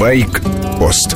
Байк-пост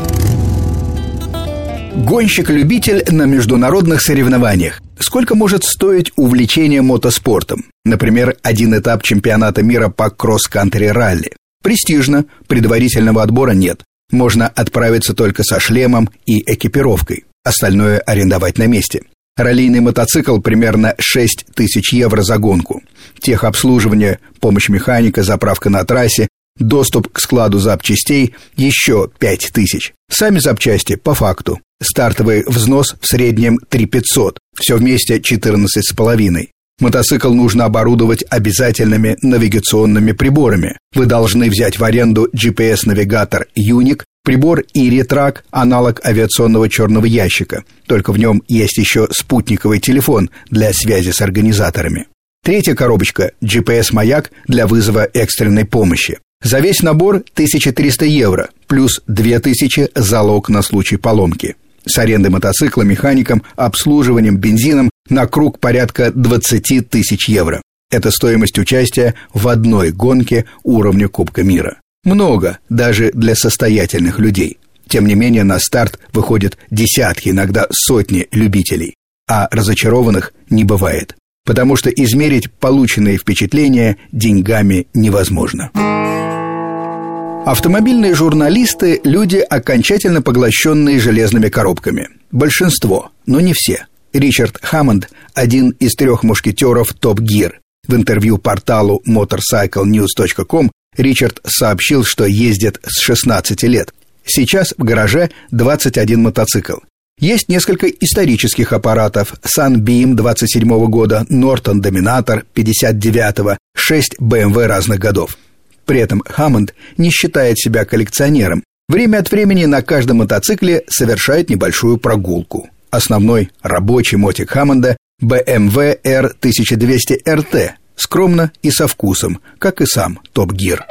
Гонщик-любитель на международных соревнованиях. Сколько может стоить увлечение мотоспортом? Например, один этап чемпионата мира по кросс-кантри ралли. Престижно, предварительного отбора нет. Можно отправиться только со шлемом и экипировкой. Остальное арендовать на месте. Раллийный мотоцикл примерно 6 тысяч евро за гонку. Техобслуживание, помощь механика, заправка на трассе, доступ к складу запчастей еще 5 тысяч. Сами запчасти по факту. Стартовый взнос в среднем 3 500, все вместе 14 с половиной. Мотоцикл нужно оборудовать обязательными навигационными приборами. Вы должны взять в аренду GPS-навигатор Unic, прибор Iritrack, аналог авиационного черного ящика. Только в нем есть еще спутниковый телефон для связи с организаторами. Третья коробочка – GPS-маяк для вызова экстренной помощи. За весь набор 1300 евро, плюс 2000 залог на случай поломки. С арендой мотоцикла, механиком, обслуживанием, бензином на круг порядка 20 тысяч евро. Это стоимость участия в одной гонке уровня Кубка мира. Много даже для состоятельных людей. Тем не менее, на старт выходят десятки, иногда сотни любителей. А разочарованных не бывает. Потому что измерить полученные впечатления деньгами невозможно. Автомобильные журналисты – люди, окончательно поглощенные железными коробками. Большинство, но не все. Ричард Хаммонд – один из трех мушкетеров Топ Гир. В интервью порталу motorcyclenews.com Ричард сообщил, что ездит с 16 лет. Сейчас в гараже 21 мотоцикл. Есть несколько исторических аппаратов Sunbeam 27 года, Norton Dominator 59 6 BMW разных годов. При этом Хаммонд не считает себя коллекционером. Время от времени на каждом мотоцикле совершает небольшую прогулку. Основной рабочий мотик Хаммонда BMW R1200 RT, скромно и со вкусом, как и сам Топ Гир.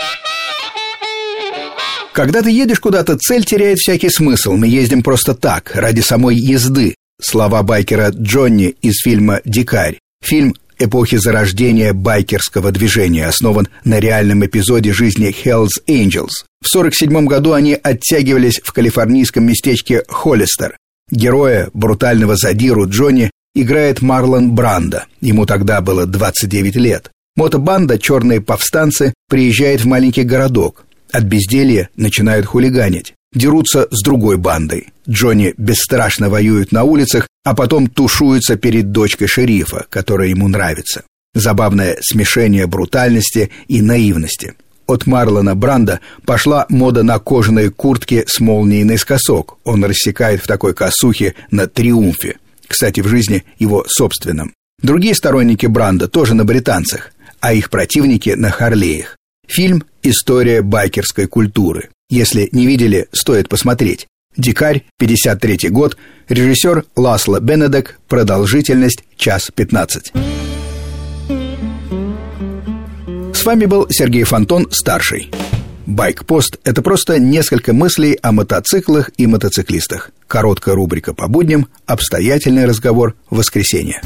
Когда ты едешь куда-то, цель теряет всякий смысл. Мы ездим просто так, ради самой езды. Слова байкера Джонни из фильма «Дикарь». Фильм эпохи зарождения байкерского движения, основан на реальном эпизоде жизни Hells Angels. В 1947 году они оттягивались в калифорнийском местечке Холлистер. Героя, брутального задиру Джонни, играет Марлон Брандо. Ему тогда было 29 лет. Мотобанда «Черные повстанцы» приезжает в маленький городок. От безделья начинают хулиганить дерутся с другой бандой. Джонни бесстрашно воюет на улицах, а потом тушуется перед дочкой шерифа, которая ему нравится. Забавное смешение брутальности и наивности. От Марлона Бранда пошла мода на кожаные куртки с молнией наискосок. Он рассекает в такой косухе на «Триумфе». Кстати, в жизни его собственном. Другие сторонники Бранда тоже на британцах, а их противники на Харлеях. Фильм «История байкерской культуры». Если не видели, стоит посмотреть. «Дикарь», 53 год, режиссер Ласло Бенедек, продолжительность час 15. С вами был Сергей Фонтон, старший. Байкпост – это просто несколько мыслей о мотоциклах и мотоциклистах. Короткая рубрика по будням, обстоятельный разговор в воскресенье.